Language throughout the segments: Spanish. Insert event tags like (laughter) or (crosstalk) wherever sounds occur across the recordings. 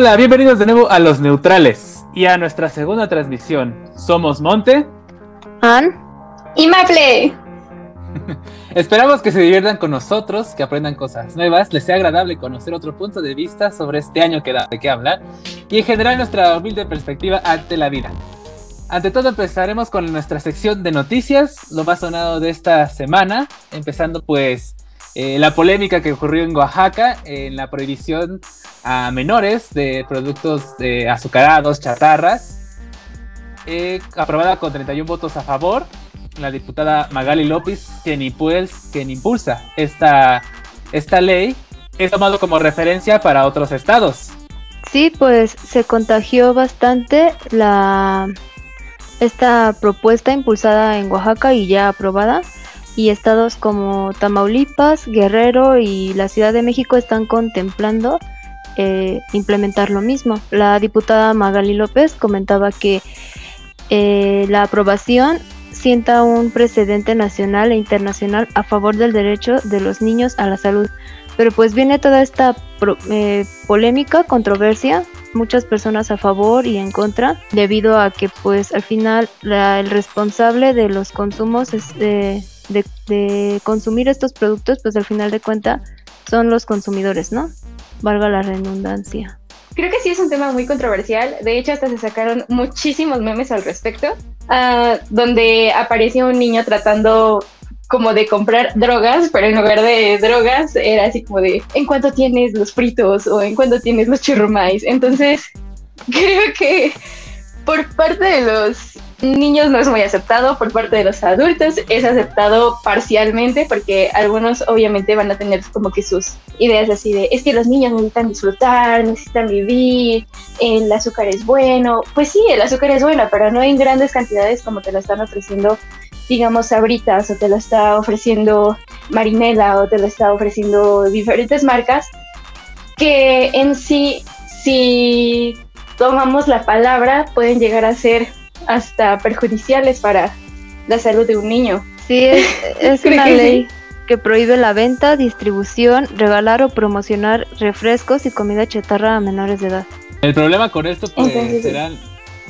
Hola, bienvenidos de nuevo a Los Neutrales y a nuestra segunda transmisión. Somos Monte, Ann y Maple. (laughs) Esperamos que se diviertan con nosotros, que aprendan cosas nuevas, les sea agradable conocer otro punto de vista sobre este año que da de qué hablar y en general nuestra humilde perspectiva ante la vida. Ante todo empezaremos con nuestra sección de noticias, lo más sonado de esta semana, empezando pues eh, la polémica que ocurrió en Oaxaca en la prohibición a menores de productos de azucarados, chatarras, eh, aprobada con 31 votos a favor, la diputada Magali López, quien, quien impulsa esta, esta ley, es tomado como referencia para otros estados. Sí, pues se contagió bastante la esta propuesta impulsada en Oaxaca y ya aprobada y estados como Tamaulipas, Guerrero y la Ciudad de México están contemplando eh, implementar lo mismo. La diputada Magali López comentaba que eh, la aprobación sienta un precedente nacional e internacional a favor del derecho de los niños a la salud. Pero pues viene toda esta eh, polémica, controversia, muchas personas a favor y en contra, debido a que pues al final el responsable de los consumos es, de, consumir estos productos, pues al final de cuenta son los consumidores, ¿no? Valga la redundancia. Creo que sí es un tema muy controversial. De hecho, hasta se sacaron muchísimos memes al respecto, uh, donde aparecía un niño tratando como de comprar drogas, pero en lugar de drogas era así como de en cuánto tienes los fritos o en cuánto tienes los churrumais. Entonces, (laughs) creo que por parte de los niños no es muy aceptado, por parte de los adultos es aceptado parcialmente porque algunos obviamente van a tener como que sus ideas así de es que los niños necesitan disfrutar, necesitan vivir, el azúcar es bueno. Pues sí, el azúcar es bueno, pero no en grandes cantidades como te lo están ofreciendo digamos, sabritas o te lo está ofreciendo Marinela o te lo está ofreciendo diferentes marcas, que en sí, si tomamos la palabra, pueden llegar a ser hasta perjudiciales para la salud de un niño. Sí, es, (laughs) una ley que prohíbe la venta, distribución, regalar o promocionar refrescos y comida chatarra a menores de edad. El problema con esto pues serán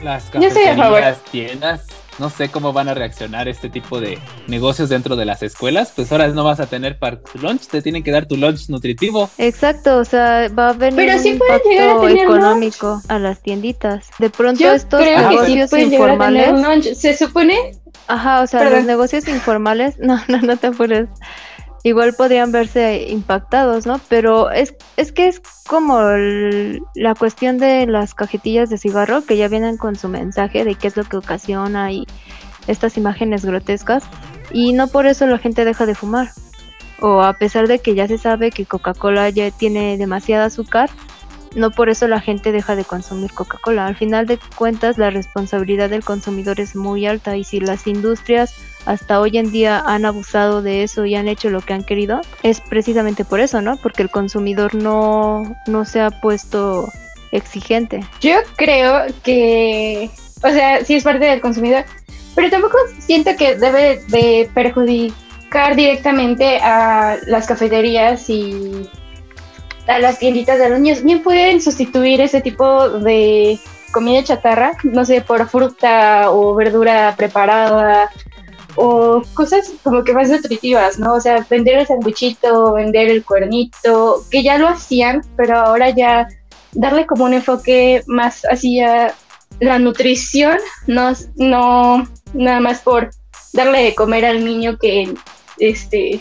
las cafeterías, tiendas no sé cómo van a reaccionar este tipo de negocios dentro de las escuelas. Pues ahora no vas a tener para tu lunch, te tienen que dar tu lunch nutritivo. Exacto, o sea, va a venir un impacto económico a las tienditas. De pronto estos negocios informales. Se supone. Ajá, o sea, los negocios informales, (laughs) no, no, no te apures igual podrían verse impactados, ¿no? Pero es, es que es como la cuestión de las cajetillas de cigarro que ya vienen con su mensaje de qué es lo que ocasiona y estas imágenes grotescas y no por eso la gente deja de fumar. O a pesar de que ya se sabe que Coca-Cola ya tiene demasiada azúcar, no por eso la gente deja de consumir Coca-Cola. Al final de cuentas, la responsabilidad del consumidor es muy alta y si las industrias hasta hoy en día han abusado de eso y han hecho lo que han querido, es precisamente por eso, ¿no? Porque el consumidor no, no se ha puesto exigente. Yo creo que, o sea, sí es parte del consumidor, pero tampoco siento que debe de perjudicar directamente a las cafeterías y a las tienditas de los niños. Bien pueden sustituir ese tipo de comida chatarra, no sé, por fruta o verdura preparada o cosas como que más nutritivas, ¿no? O sea, vender el sandwichito, vender el cuernito, que ya lo hacían, pero ahora ya darle como un enfoque más hacia la nutrición, no, no nada más por darle de comer al niño que este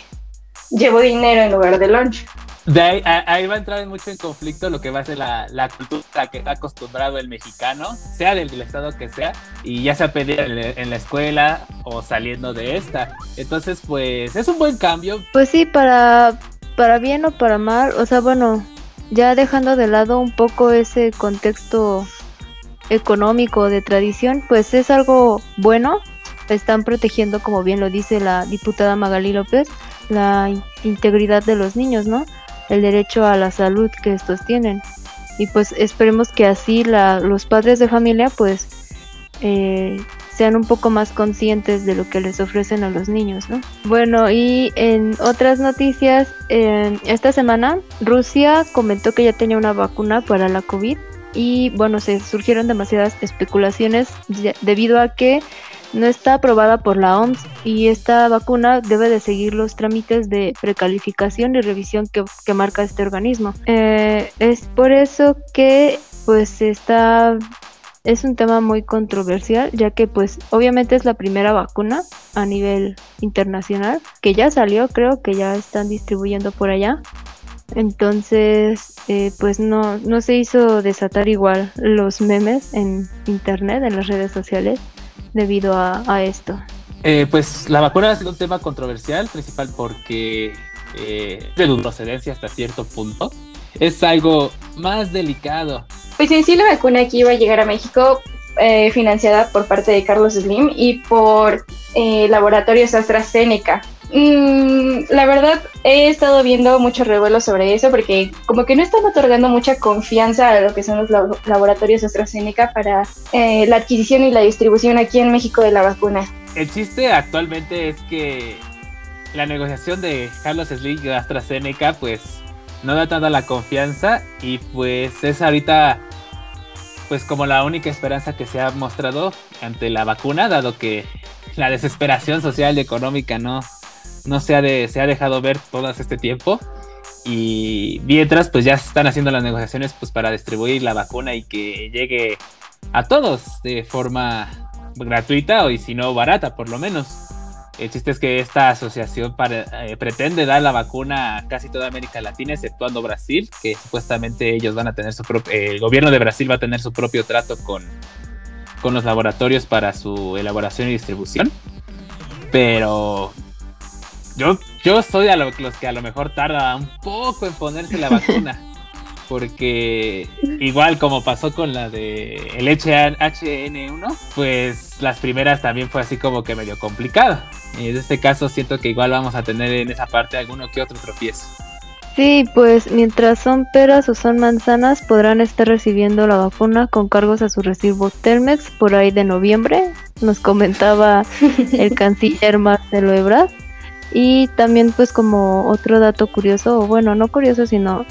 llevó dinero en lugar de lunch. De ahí, va a entrar mucho en conflicto lo que va a ser la, cultura que está acostumbrado el mexicano, sea del, estado que sea, y ya sea pedir en, la escuela o saliendo de esta. Entonces, pues es un buen cambio. Pues sí, para, para bien o para mal, o sea, bueno, ya dejando de lado un poco ese contexto económico de tradición, pues es algo bueno. Están protegiendo, como bien lo dice la diputada Magali López, la integridad de los niños, ¿no? El derecho a la salud que estos tienen. Y pues esperemos que así la, los padres de familia pues eh, sean un poco más conscientes de lo que les ofrecen a los niños, ¿no? Bueno, y en otras noticias, esta semana Rusia comentó que ya tenía una vacuna para la COVID y bueno, se surgieron demasiadas especulaciones debido a que no está aprobada por la OMS y esta vacuna debe de seguir los trámites de precalificación y revisión que, marca este organismo. Eh, es por eso que pues está es un tema muy controversial ya que pues obviamente es la primera vacuna a nivel internacional que ya salió creo que ya están distribuyendo por allá entonces eh, pues no, no se hizo desatar igual los memes en internet en las redes sociales debido a, esto eh, pues la vacuna ha sido un tema controversial principal porque eh, de procedencia hasta cierto punto. Es algo más delicado. Pues en sí la vacuna que iba a llegar a México eh, financiada por parte de Carlos Slim y por eh, laboratorios AstraZeneca. Mm, la verdad he estado viendo mucho revuelo sobre eso porque como que no están otorgando mucha confianza a lo que son los laboratorios AstraZeneca para eh, la adquisición y la distribución aquí en México de la vacuna. El chiste actualmente es que la negociación de Carlos Slim y AstraZeneca pues no da tanta la confianza y pues es ahorita pues como la única esperanza que se ha mostrado ante la vacuna, dado que la desesperación social y económica no, no se, ha se ha dejado ver todo este tiempo. Y mientras, pues ya están haciendo las negociaciones pues, para distribuir la vacuna y que llegue a todos de forma gratuita o y si no barata, por lo menos. El chiste es que esta asociación eh, pretende dar la vacuna a casi toda América Latina, exceptuando Brasil, que supuestamente ellos van a tener el gobierno de Brasil va a tener su propio trato con, con los laboratorios para su elaboración y distribución. Pero yo, yo soy de los que a lo mejor tarda un poco en ponerse la vacuna. (laughs) porque igual como pasó con la de el HN1, pues las primeras también fue así como que medio complicado. Y en este caso siento que igual vamos a tener en esa parte alguno que otro tropiezo. Sí, pues mientras son peras o son manzanas podrán estar recibiendo la vacuna con cargos a su recibo Telmex por ahí de noviembre, nos comentaba el (laughs) canciller Marcelo Ebrard. Y también pues como otro dato curioso, bueno, no curioso, sino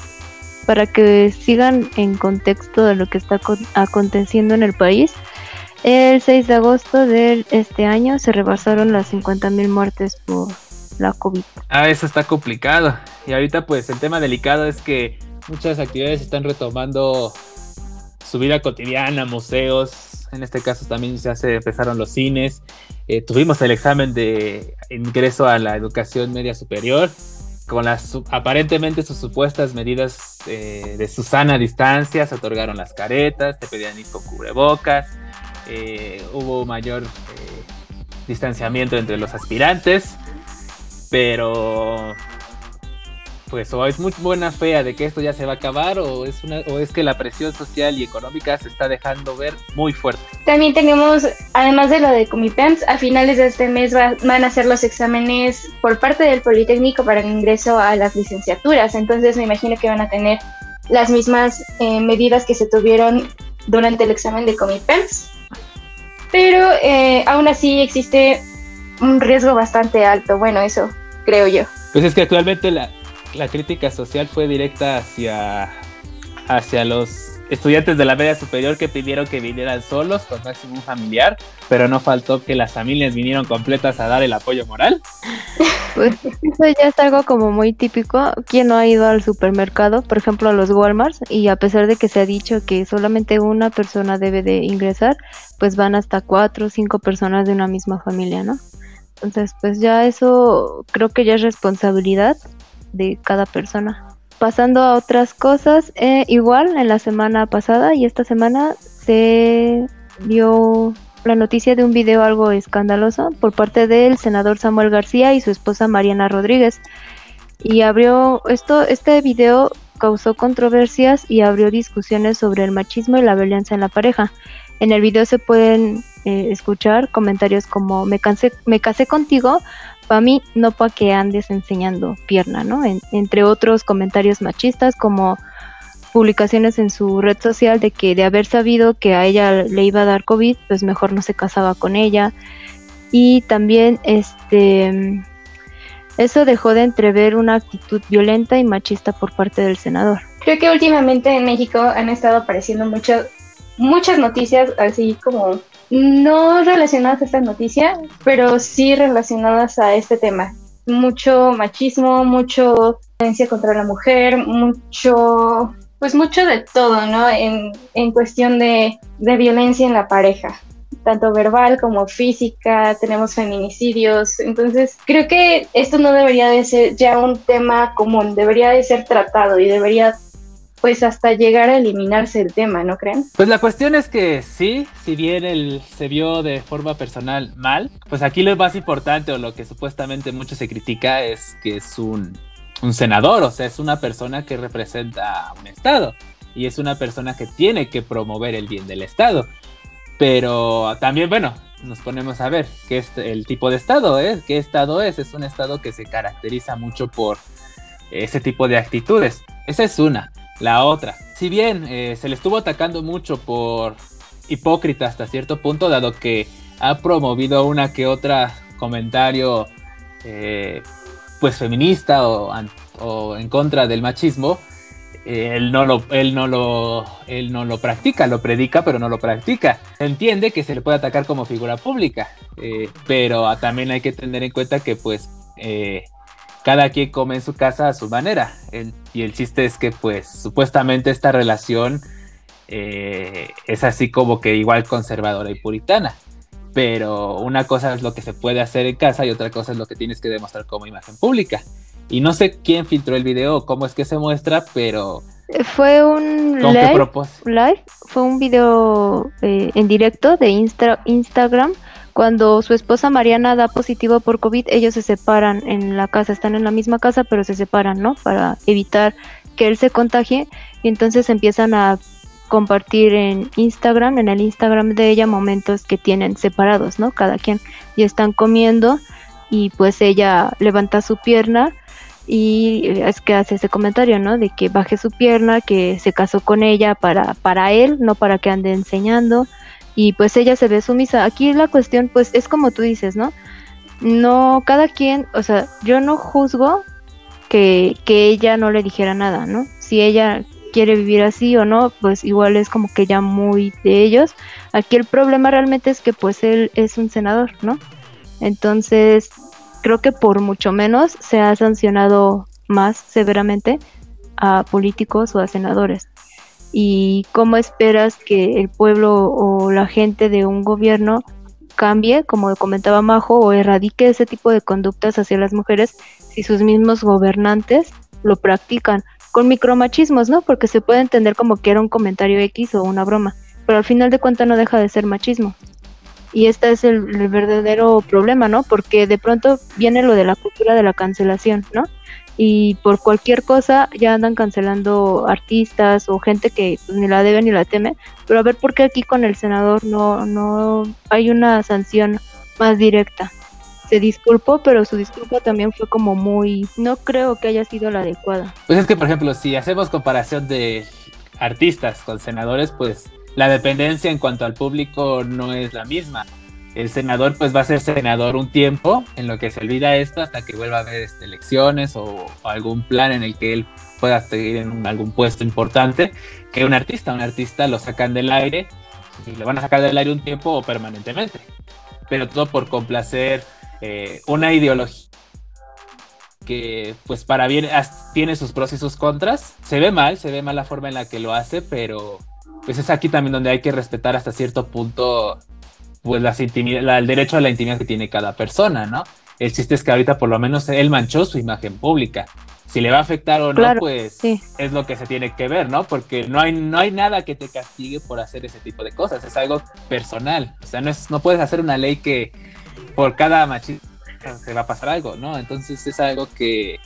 para que sigan en contexto de lo que está aconteciendo en el país. El 6 de agosto de este año se rebasaron las 50.000 muertes por la COVID. Ah, eso está complicado. Y ahorita pues el tema delicado es que muchas actividades están retomando su vida cotidiana, museos, en este caso también ya se empezaron los cines, eh, tuvimos el examen de ingreso a la educación media superior, con las aparentemente sus supuestas medidas eh, de su sana distancia, se otorgaron las caretas, te pedían ir con cubrebocas, eh, hubo mayor distanciamiento entre los aspirantes, pero pues o es muy buena fea de que esto ya se va a acabar o es una o es que la presión social y económica se está dejando ver muy fuerte. También tenemos, además de lo de Comipens, a finales de este mes van a hacer los exámenes por parte del Politécnico para el ingreso a las licenciaturas, entonces me imagino que van a tener las mismas eh, medidas que se tuvieron durante el examen de Comipens, pero eh, aún así existe un riesgo bastante alto, bueno, eso creo yo. Pues es que actualmente la, la crítica social fue directa hacia, hacia los estudiantes de la media superior que pidieron que vinieran solos con máximo familiar, pero no faltó que las familias vinieron completas a dar el apoyo moral. (laughs) Pues eso ya es algo como muy típico. ¿Quién no ha ido al supermercado, por ejemplo a los Walmarts, y a pesar de que se ha dicho que solamente una persona debe de ingresar, pues van hasta cuatro o cinco personas de una misma familia, ¿no? Entonces, pues ya eso creo que ya es responsabilidad de cada persona. Pasando a otras cosas, eh, igual en la semana pasada y esta semana se dio la noticia de un video algo escandaloso por parte del senador Samuel García y su esposa Mariana Rodríguez. Y abrió esto, este video causó controversias y abrió discusiones sobre el machismo y la violencia en la pareja. En el video se pueden eh, escuchar comentarios como me, cansé, me casé contigo para mí, no para que andes enseñando pierna, ¿no? entre otros comentarios machistas como publicaciones en su red social de que de haber sabido que a ella le iba a dar COVID, pues mejor no se casaba con ella. Y también este Eso dejó de entrever una actitud violenta y machista por parte del senador. Creo que últimamente en México han estado apareciendo muchas muchas noticias así como no relacionadas a esta noticia, pero sí relacionadas a este tema. Mucho machismo, mucho violencia contra la mujer, mucho, pues mucho de todo, ¿no? En, en cuestión de, de violencia en la pareja tanto verbal como física, tenemos feminicidios, entonces creo que esto no debería de ser ya un tema común, debería de ser tratado y debería pues hasta llegar a eliminarse el tema, ¿no creen? Pues la cuestión es que sí, si bien él se vio de forma personal mal, pues aquí lo más importante o lo que supuestamente mucho se critica es que es un, un senador, o sea, es una persona que representa un Estado y es una persona que tiene que promover el bien del Estado. Pero también, bueno, nos ponemos a ver qué es el tipo de Estado, ¿eh? ¿Qué Estado es? Es un Estado que se caracteriza mucho por ese tipo de actitudes. Esa es una. La otra, si bien eh, se le estuvo atacando mucho por hipócrita hasta cierto punto, dado que ha promovido una que otra comentario eh, pues feminista o, en contra del machismo, eh, él, no lo, él, no lo, él no lo practica, lo predica, pero no lo practica. Entiende que se le puede atacar como figura pública, pero también hay que tener en cuenta que pues cada quien come en su casa a su manera. y el chiste es que, pues, supuestamente esta relación eh, es así como que igual conservadora y puritana. Pero una cosa es lo que se puede hacer en casa y otra cosa es lo que tienes que demostrar como imagen pública. Y no sé quién filtró el video o cómo es que se muestra, pero... Fue un live, fue un video eh, en directo de Instagram cuando su esposa Mariana da positivo por COVID, ellos se separan en la casa, están en la misma casa, pero se separan, ¿no? Para evitar que él se contagie. Y entonces empiezan a compartir en Instagram, en el Instagram de ella, momentos que tienen separados, ¿no? Cada quien. Y están comiendo y pues ella levanta su pierna y es que hace ese comentario, ¿no? De que baje su pierna, que se casó con ella para, para él, no para que ande enseñando y pues ella se ve sumisa. Aquí la cuestión pues es como tú dices, ¿no? No, cada quien, o sea, yo no juzgo que, que ella no le dijera nada, ¿no? Si ella quiere vivir así o no, pues igual es como que ya muy de ellos. Aquí el problema realmente es que pues él es un senador, ¿no? Entonces, creo que por mucho menos se ha sancionado más severamente a políticos o a senadores y cómo esperas que el pueblo o la gente de un gobierno cambie, como comentaba Majo, o erradique ese tipo de conductas hacia las mujeres si sus mismos gobernantes lo practican con micromachismos, ¿no? Porque se puede entender como que era un comentario X o una broma, pero al final de cuentas no deja de ser machismo. Y este es el, el verdadero problema, ¿no? Porque de pronto viene lo de la cultura de la cancelación, ¿no? Y por cualquier cosa ya andan cancelando artistas o gente que pues, ni la debe ni la teme. Pero a ver por qué aquí con el senador no, no hay una sanción más directa. Se disculpó, pero su disculpa también fue como muy... No creo que haya sido la adecuada. Pues es que, por ejemplo, si hacemos comparación de artistas con senadores, pues la dependencia en cuanto al público no es la misma el senador pues va a ser senador un tiempo en lo que se olvida esto hasta que vuelva a haber este, elecciones o, algún plan en el que él pueda seguir en algún puesto importante que un artista. Un artista lo sacan del aire y lo van a sacar del aire un tiempo o permanentemente. Pero todo por complacer eh, una ideología que pues para bien tiene sus pros y sus contras. Se ve mal, se ve mal la forma en la que lo hace, pero pues es aquí también donde hay que respetar hasta cierto punto pues las el derecho a la intimidad que tiene cada persona, ¿no? El chiste es que ahorita por lo menos él manchó su imagen pública. Si le va a afectar o no, pues es lo que se tiene que ver, ¿no? Porque no hay, no hay nada que te castigue por hacer ese tipo de cosas. Es algo personal. O sea, no, es, no puedes hacer una ley que por cada machista se va a pasar algo, ¿no? Entonces es algo que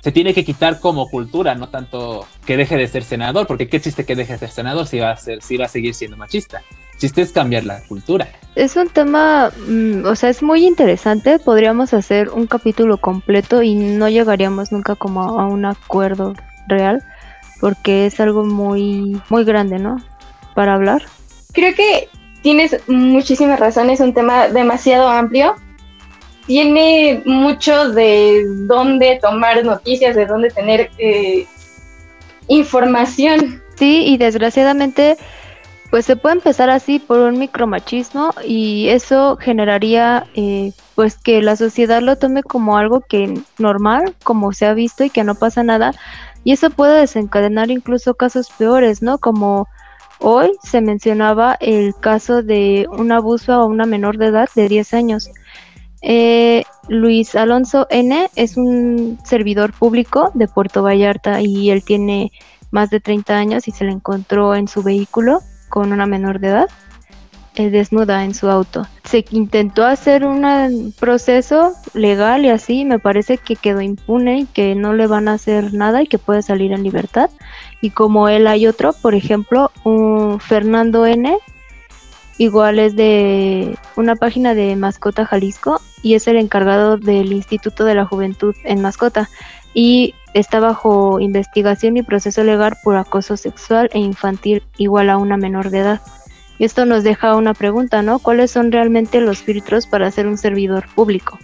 se tiene que quitar como cultura, no tanto que deje de ser senador, porque qué chiste que deje de ser senador si va a ser, si va a seguir siendo machista. Chiste es cambiar la cultura. Es un tema, mm, o sea, es muy interesante. Podríamos hacer un capítulo completo y no llegaríamos nunca como a un acuerdo real, porque es algo muy, muy grande, ¿no? Para hablar. Creo que tienes muchísimas razones, es un tema demasiado amplio tiene mucho de dónde tomar noticias, de dónde tener eh, información. Sí, y desgraciadamente pues se puede empezar así por un micromachismo y eso generaría eh, pues que la sociedad lo tome como algo que normal, como se ha visto y que no pasa nada. Y eso puede desencadenar incluso casos peores, ¿no? Como hoy se mencionaba el caso de un abuso a una menor de edad de 10 años. Eh, Luis Alonso N es un servidor público de Puerto Vallarta y él tiene más de 30 años y se le encontró en su vehículo con una menor de edad eh, desnuda en su auto. Se intentó hacer un proceso legal y así, me parece que quedó impune y que no le van a hacer nada y que puede salir en libertad. Y como él hay otro, por ejemplo, un Fernando N, igual es de una página de Mascota Jalisco y es el encargado del Instituto de la Juventud en Mascota y está bajo investigación y proceso legal por acoso sexual e infantil igual a una menor de edad. Y esto nos deja una pregunta, ¿no? ¿Cuáles son realmente los filtros para ser un servidor público?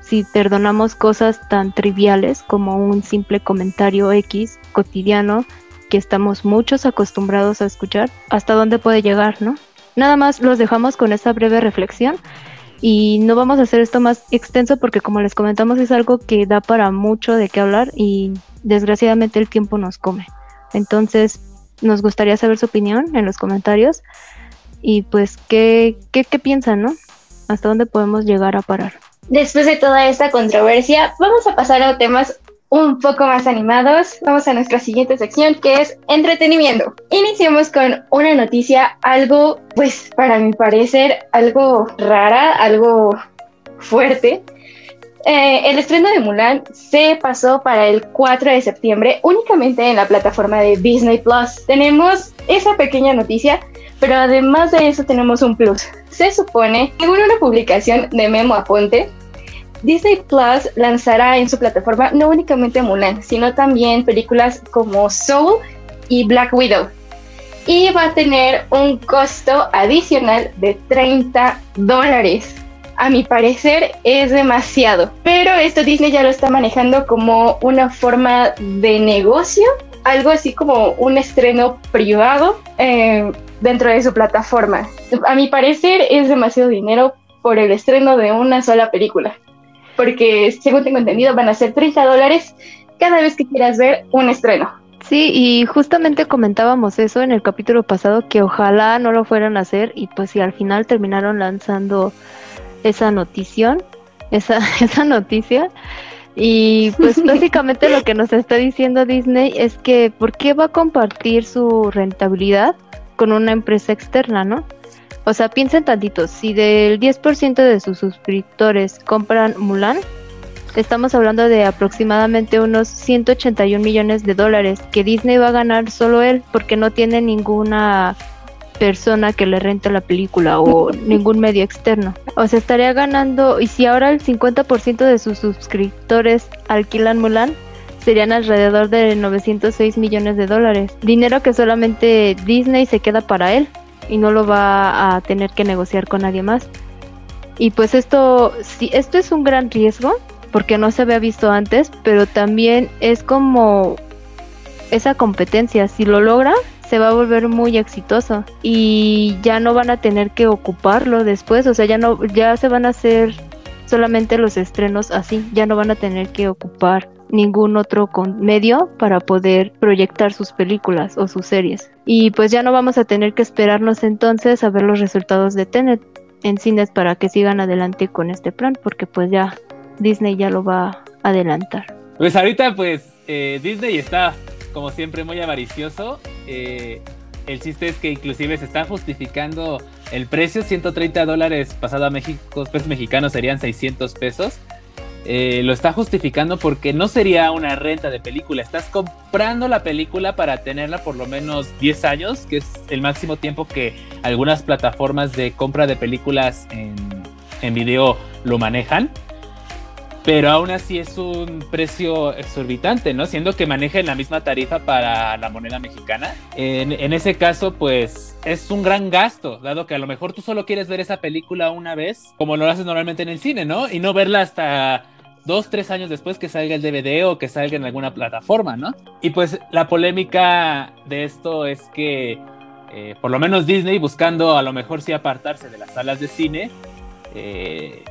Si perdonamos cosas tan triviales como un simple comentario X cotidiano que estamos muchos acostumbrados a escuchar, ¿hasta dónde puede llegar, no? Nada más los dejamos con esta breve reflexión y no vamos a hacer esto más extenso porque como les comentamos es algo que da para mucho de qué hablar y desgraciadamente el tiempo nos come. Entonces nos gustaría saber su opinión en los comentarios y pues qué, qué, qué piensan, ¿no? ¿Hasta dónde podemos llegar a parar? Después de toda esta controversia, vamos a pasar a temas un poco más animados, vamos a nuestra siguiente sección que es entretenimiento. Iniciamos con una noticia algo, pues para mi parecer, algo rara, algo fuerte. Eh, el estreno de Mulan se pasó para el 4 de septiembre únicamente en la plataforma de Disney Plus. Tenemos esa pequeña noticia, pero además de eso tenemos un plus. Se supone, según una publicación de Memo Aponte, Disney Plus lanzará en su plataforma no únicamente Mulan, sino también películas como Soul y Black Widow. Y va a tener un costo adicional de 30 dólares. A mi parecer es demasiado. Pero esto Disney ya lo está manejando como una forma de negocio. Algo así como un estreno privado eh, dentro de su plataforma. A mi parecer es demasiado dinero por el estreno de una sola película porque según tengo entendido van a ser 30 dólares cada vez que quieras ver un estreno. Sí, y justamente comentábamos eso en el capítulo pasado, que ojalá no lo fueran a hacer y pues si al final terminaron lanzando esa notición, esa, (laughs) esa noticia. Y pues (laughs) básicamente lo que nos está diciendo Disney es que ¿por qué va a compartir su rentabilidad con una empresa externa, no? O sea, piensen tantito, si del 10% de sus suscriptores compran Mulan, estamos hablando de aproximadamente unos 181 millones de dólares que Disney va a ganar solo él porque no tiene ninguna persona que le rente la película o (laughs) ningún medio externo. O sea, estaría ganando, y si ahora el 50% de sus suscriptores alquilan Mulan, serían alrededor de 906 millones de dólares. Dinero que solamente Disney se queda para él y no lo va a tener que negociar con nadie más. Y pues esto, sí, esto es un gran riesgo porque no se había visto antes, pero también es como esa competencia, si lo logra, se va a volver muy exitoso y ya no van a tener que ocuparlo después, o sea, ya no ya se van a hacer solamente los estrenos así, ya no van a tener que ocupar ningún otro medio para poder proyectar sus películas o sus series. Y pues ya no vamos a tener que esperarnos entonces a ver los resultados de Tenet en cines para que sigan adelante con este plan, porque pues ya Disney ya lo va a adelantar. Pues ahorita pues eh, Disney está como siempre muy avaricioso. Eh, el chiste es que inclusive se está justificando el precio, 130 dólares pasado a México, pesos mexicanos serían 600 pesos. Eh, lo está justificando porque no sería una renta de película. Estás comprando la película para tenerla por lo menos 10 años, que es el máximo tiempo que algunas plataformas de compra de películas en, en video lo manejan. pero aún así es un precio exorbitante, ¿no? Siendo que manejan la misma tarifa para la moneda mexicana. En, ese caso, pues es un gran gasto, dado que a lo mejor tú solo quieres ver esa película una vez, como lo haces normalmente en el cine, ¿no? Y no verla hasta dos, tres años después que salga el DVD o que salga en alguna plataforma, ¿no? Y pues la polémica de esto es que eh, por lo menos Disney buscando a lo mejor sí apartarse de las salas de cine, eh,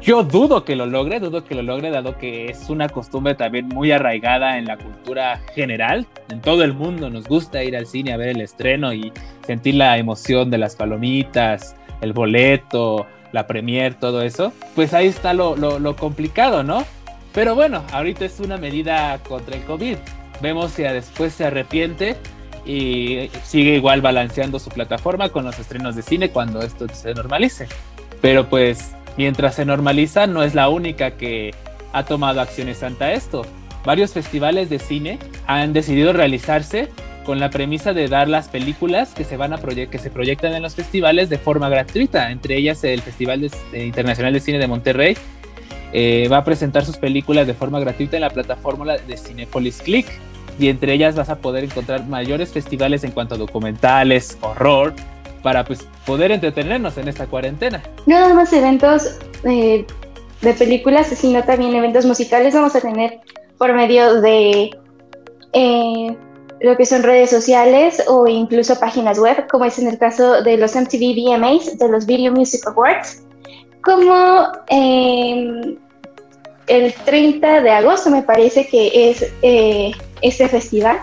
yo dudo que lo logre, dudo que lo logre, dado que es una costumbre también muy arraigada en la cultura general. En todo el mundo nos gusta ir al cine a ver el estreno y sentir la emoción de las palomitas, el boleto, la premier, todo eso. Pues ahí está lo, lo, complicado, ¿no? Pero bueno, ahorita es una medida contra el COVID. Vemos si después se arrepiente y sigue igual balanceando su plataforma con los estrenos de cine cuando esto se normalice. Pero pues mientras se normaliza no es la única que ha tomado acciones ante esto. Varios festivales de cine han decidido realizarse con la premisa de dar las películas que se van a que se proyectan en los festivales de forma gratuita. Entre ellas el Festival Internacional de Cine de Monterrey eh, va a presentar sus películas de forma gratuita en la plataforma de Cinepolis Click y entre ellas vas a poder encontrar mayores festivales en cuanto a documentales, horror, para pues poder entretenernos en esta cuarentena. No nada más eventos eh, de películas, sino también eventos musicales vamos a tener por medio de eh, lo que son redes sociales o incluso páginas web, como es en el caso de los MTV VMAs, de los Video Music Awards, como em, el 30 de agosto me parece que es eh, este festival,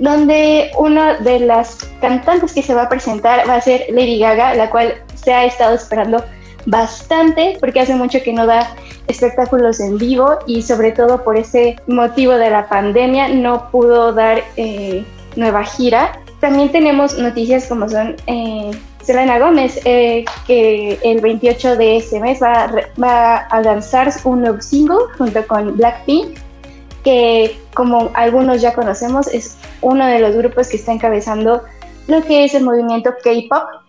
donde una de las cantantes que se va a presentar va a ser Lady Gaga, la cual se ha estado esperando bastante porque hace mucho que no da espectáculos en vivo y sobre todo por ese motivo de la pandemia no pudo dar eh, nueva gira. También tenemos noticias como son eh, Selena Gómez, eh, que el 28 de ese mes va, va a lanzar un nuevo single junto con Blackpink, que como algunos ya conocemos es uno de los grupos que está encabezando lo que es el movimiento K-Pop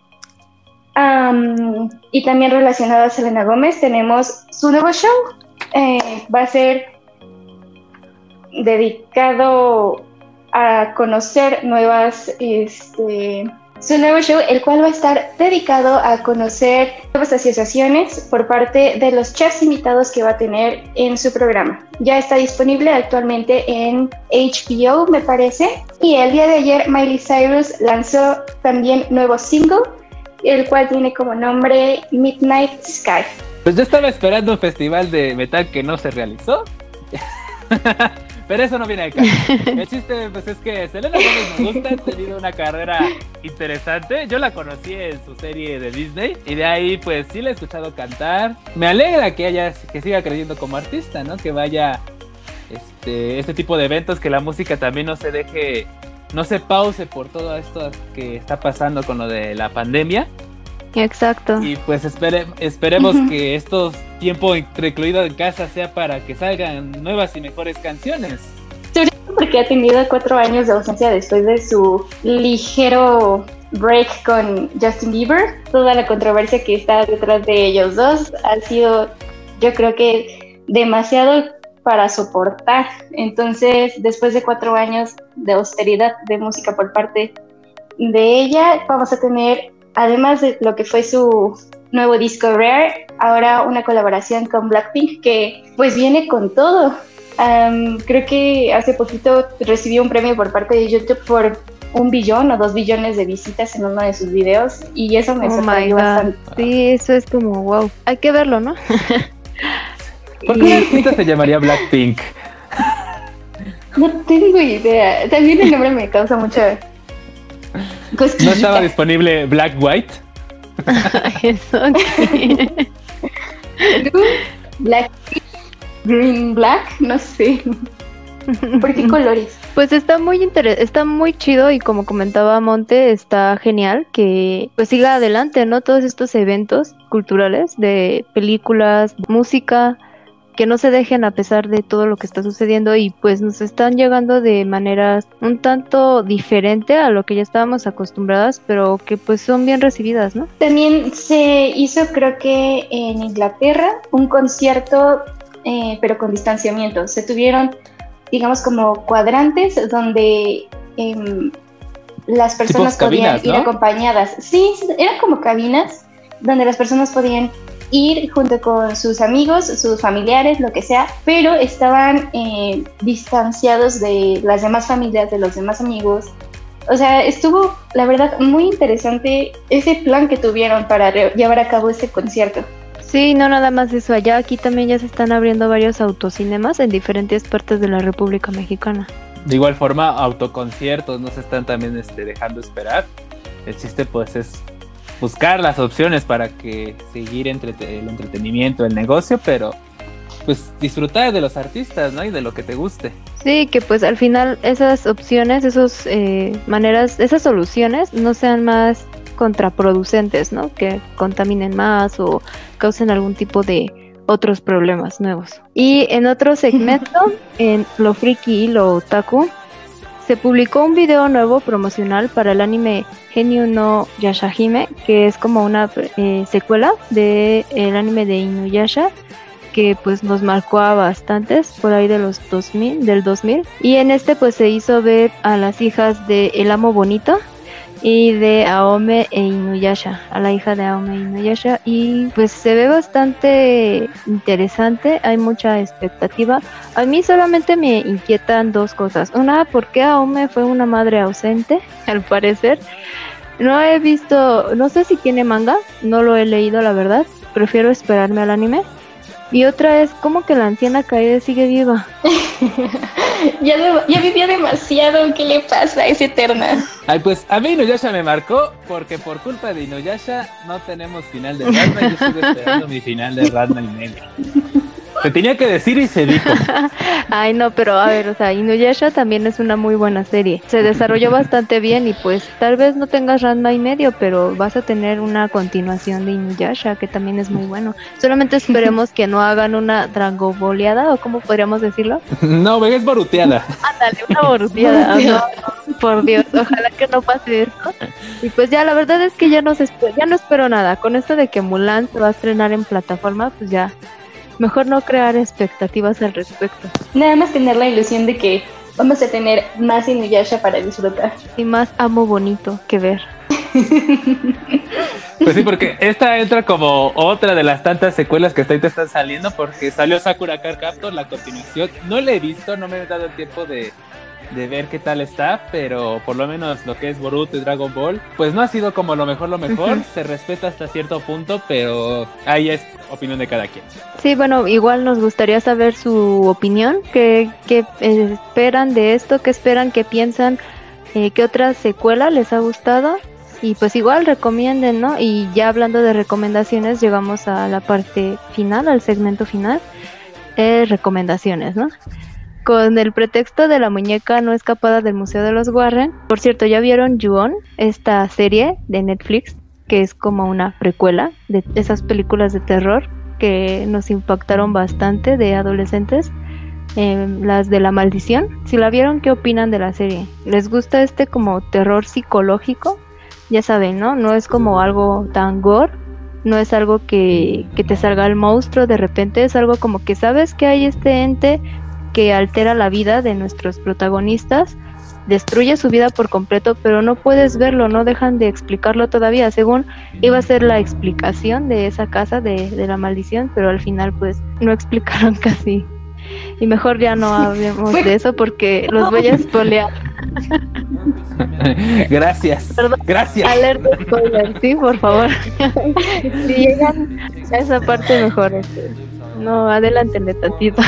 y también relacionado a Selena Gómez, tenemos su nuevo show. Eh, va a ser dedicado a conocer nuevas, este, su nuevo show, el cual va a estar dedicado a conocer nuevas asociaciones por parte de los chefs invitados que va a tener en su programa. Ya está disponible actualmente en HBO, me parece. Y el día de ayer, Miley Cyrus lanzó también nuevo single el cual tiene como nombre Midnight Sky. Pues yo estaba esperando un festival de metal que no se realizó. (laughs) Pero eso no viene caso. El chiste pues, es que Selena Gomez me gusta, ha tenido una carrera interesante. Yo la conocí en su serie de Disney y de ahí pues sí la he escuchado cantar. Me alegra que haya que siga creciendo como artista, ¿no? Que vaya este este tipo de eventos que la música también no se deje no se pause por todo esto que está pasando con lo de la pandemia. Exacto. Y pues esperemos que estos tiempo recluido en casa sea para que salgan nuevas y mejores canciones. Porque ha tenido cuatro años de ausencia después de su ligero break con Justin Bieber. Toda la controversia que está detrás de ellos dos ha sido, yo creo que demasiado para soportar. Entonces, después de cuatro años de austeridad de música por parte de ella, vamos a tener, además de lo que fue su nuevo disco Rare, ahora una colaboración con Blackpink que pues viene con todo. creo que hace poquito recibió un premio por parte de YouTube por un billón o dos billones de visitas en uno de sus videos y eso me oh sorprendió bastante. Sí, eso es como wow. Hay que verlo, ¿no? (laughs) ¿Por qué artista se llamaría Blackpink? No tengo idea. También el nombre me causa mucha. ¿No estaba disponible Black White? (laughs) Eso. Black, Green Black, no sé. ¿Por qué colores? Pues está muy está muy chido y como comentaba Monte, está genial que pues siga adelante, ¿no? Todos estos eventos culturales de películas, música, que no se dejen a pesar de todo lo que está sucediendo y pues nos están llegando de maneras un tanto diferente a lo que ya estábamos acostumbradas, pero que pues son bien recibidas, ¿no? También se hizo creo que en Inglaterra un concierto eh, pero con distanciamiento. Se tuvieron, digamos, como cuadrantes donde em, las personas podían ir acompañadas. Sí, eran como cabinas donde las personas podían ir junto con sus amigos, sus familiares, lo que sea, pero estaban eh, distanciados de las demás familias, de los demás amigos. O sea, estuvo, la verdad, muy interesante ese plan que tuvieron para llevar a cabo este concierto. Sí, no nada más eso, allá aquí también ya se están abriendo varios autocinemas en diferentes partes de la República Mexicana. De igual forma, autoconciertos no se están también este, dejando esperar. El chiste pues es buscar las opciones para que seguir entre el entretenimiento, el negocio, pero pues disfrutar de los artistas, ¿no? Y de lo que te guste. Sí, que pues al final esas opciones, esas eh, maneras, esas soluciones no sean más contraproducentes, ¿no? Que contaminen más o causen algún tipo de otros problemas nuevos. Y en otro segmento, (laughs) en Lo Friki y Lo Otaku, se publicó un video nuevo promocional para el anime Genio no Yashahime, que es como una eh, secuela del el anime de Inuyasha, que pues nos marcó a bastantes por ahí de los 2000, del 2000. Y en este pues se hizo ver a las hijas de El Amo Bonito, y de Aome e Inuyasha, a la hija de Aome e Inuyasha y pues se ve bastante interesante, hay mucha expectativa. A mí solamente me inquietan dos cosas. Una, ¿por qué Aome fue una madre ausente? (laughs) Al parecer. No he visto, no sé si tiene manga, no lo he leído la verdad, prefiero esperarme al anime. Y otra es, ¿cómo que la anciana Kaede sigue viva? (laughs) ya, ya vivió demasiado, ¿qué le pasa? Es eterna. Ay, pues a mí Inuyasha me marcó porque por culpa de Inuyasha no tenemos final de Radma y yo sigo esperando mi final de Radma y medio. Se tenía que decir y se dijo. (laughs) Ay, no, pero a ver, o sea, Inuyasha también es una muy buena serie. Se desarrolló bastante bien y pues tal vez no tengas Ranma y medio, pero vas a tener una continuación de Inuyasha que también es muy bueno. Solamente esperemos que no hagan una dragoboleada o cómo podríamos decirlo. (laughs) No, es boruteada. (laughs) Ándale, una boruteada. por Dios, ojalá que no pase eso. Y pues ya, la verdad es que ya no, ya no espero nada. Con esto de que Mulan se va a estrenar en plataforma, pues ya mejor no crear expectativas al respecto. Nada más tener la ilusión de que vamos a tener más Inuyasha para disfrutar. Y más amo bonito que ver. (laughs) Pues sí, porque esta entra como otra de las tantas secuelas que hasta ahorita están saliendo, porque salió Sakura Card Captor, la continuación. No la he visto, no me he dado el tiempo de, de ver qué tal está, pero por lo menos lo que es Boruto y Dragon Ball, pues no ha sido como lo mejor, lo mejor, se respeta hasta cierto punto, pero ahí es opinión de cada quien. Sí, bueno, igual nos gustaría saber su opinión, qué, qué esperan de esto, qué esperan, qué piensan, eh, qué otra secuela les ha gustado. Y pues igual recomienden, ¿no? Y ya hablando de recomendaciones, llegamos a la parte final, al segmento final. Eh, recomendaciones, ¿no? Con el pretexto de la muñeca no escapada del Museo de los Warren. Por cierto, ¿ya vieron Ju-On? Esta serie de Netflix, que es como una precuela de esas películas de terror que nos impactaron bastante de adolescentes. Em, las de la maldición. Si la vieron, ¿qué opinan de la serie? ¿Les gusta este como terror psicológico? Ya saben, ¿no? No es como algo tan gore, no es algo que, que, te salga el monstruo de repente, es algo como que sabes que hay este ente, que altera la vida de nuestros protagonistas, destruye su vida por completo, pero no puedes verlo, no dejan de explicarlo todavía, según iba a ser la explicación de esa casa de, la maldición, pero al final pues no explicaron (laughs) casi. Y mejor ya no hablemos de eso porque los voy a espolear. (laughs) Gracias. Gracias. Alerta spoiler, sí, por favor. (laughs) si llegan a esa parte mejor. Este, no, adelántenle (laughs) tantito.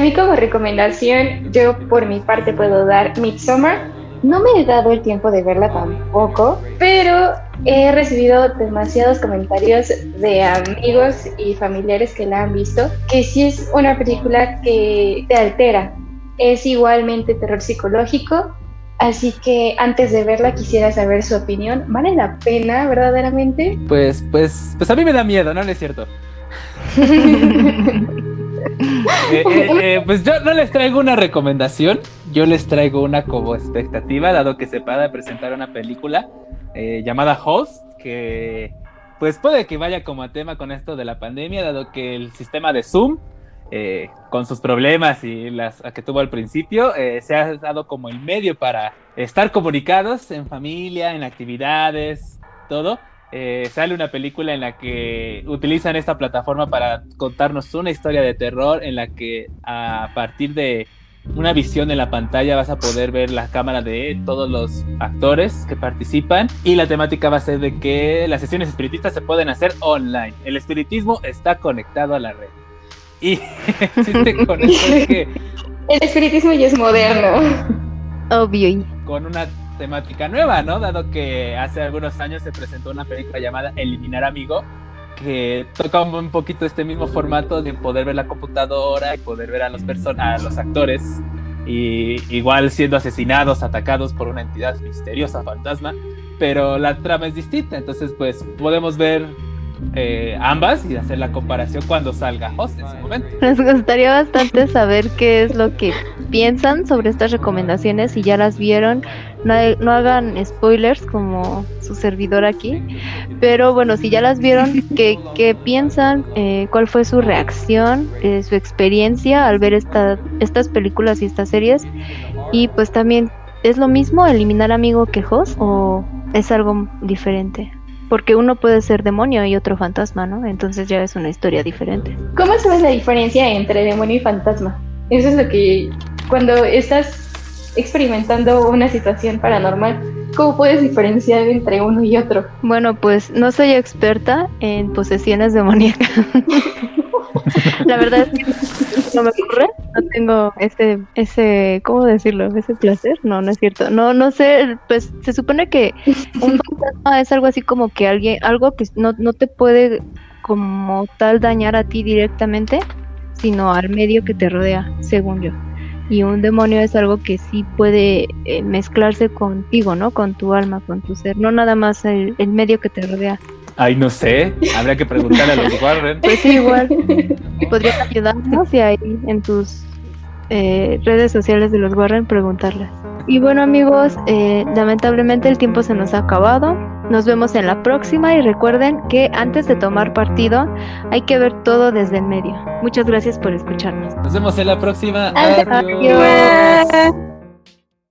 Mí como recomendación, yo por mi parte puedo dar Midsommar. No me he dado el tiempo de verla tampoco, pero he recibido demasiados comentarios de amigos y familiares que la han visto, que sí es una película que te altera. Es igualmente terror psicológico, así que antes de verla quisiera saber su opinión. ¿Vale la pena verdaderamente? Pues, pues, pues a mí me da miedo, ¿no? No es cierto. (laughs) Eh, eh, eh, pues yo no les traigo una recomendación, yo les traigo una como expectativa, dado que se de presentar una película llamada Host, que pues puede que vaya como a tema con esto de la pandemia, dado que el sistema de Zoom con sus problemas y las que tuvo al principio, se ha dado como el medio para estar comunicados en familia, en actividades, todo. Eh, sale una película en la que utilizan esta plataforma para contarnos una historia de terror en la que a partir de una visión en la pantalla vas a poder ver la cámara de todos los actores que participan y la temática va a ser de que las sesiones espiritistas se pueden hacer online. El espiritismo está conectado a la red. Y (laughs) con que... El espiritismo ya es moderno. Obvio. Con una temática nueva, ¿no? Dado que hace algunos años se presentó una película llamada Eliminar Amigo, que toca un poquito este mismo formato de poder ver la computadora y poder ver a los, a los actores y igual siendo asesinados, atacados por una entidad misteriosa, fantasma, pero la trama es distinta, entonces pues podemos ver eh, ambas y hacer la comparación cuando salga Host en su momento. Nos gustaría bastante saber qué es lo que piensan sobre estas recomendaciones, si ya las vieron. No, no hagan spoilers como su servidor aquí, pero bueno, si ya las vieron, (laughs) ¿qué, qué piensan? Eh, ¿Cuál fue su reacción, eh, su experiencia al ver esta, estas películas y estas series? Y pues también, ¿es lo mismo eliminar amigo que Host o es algo diferente? porque uno puede ser demonio y otro fantasma, ¿no? Entonces ya es una historia diferente. ¿Cómo sabes la diferencia entre demonio y fantasma? Eso es lo que cuando estás experimentando una situación paranormal, ¿cómo puedes diferenciar entre uno y otro? Bueno, pues no soy experta en posesiones demoníacas. (laughs) la verdad es que no me ocurre, no tengo ese, ese, ¿cómo decirlo? Ese placer, no, no es cierto. No, no sé, pues se supone que un (laughs) fantasma es algo así como que alguien, algo que no, no te puede como tal dañar a ti directamente, sino al medio que te rodea, según yo. Y un demonio es algo que sí puede eh, mezclarse contigo, ¿no? Con tu alma, con tu ser, no nada más el, el medio que te rodea. Ay, no sé. Habría que preguntarle a los Warren. Pues sí, igual. Podrías ayudarnos y ahí en tus eh, redes sociales de los Warren preguntarles. Y bueno amigos, eh, lamentablemente el tiempo se nos ha acabado. Nos vemos en la próxima y recuerden que antes de tomar partido hay que ver todo desde el medio. Muchas gracias por escucharnos. Nos vemos en la próxima. Adiós.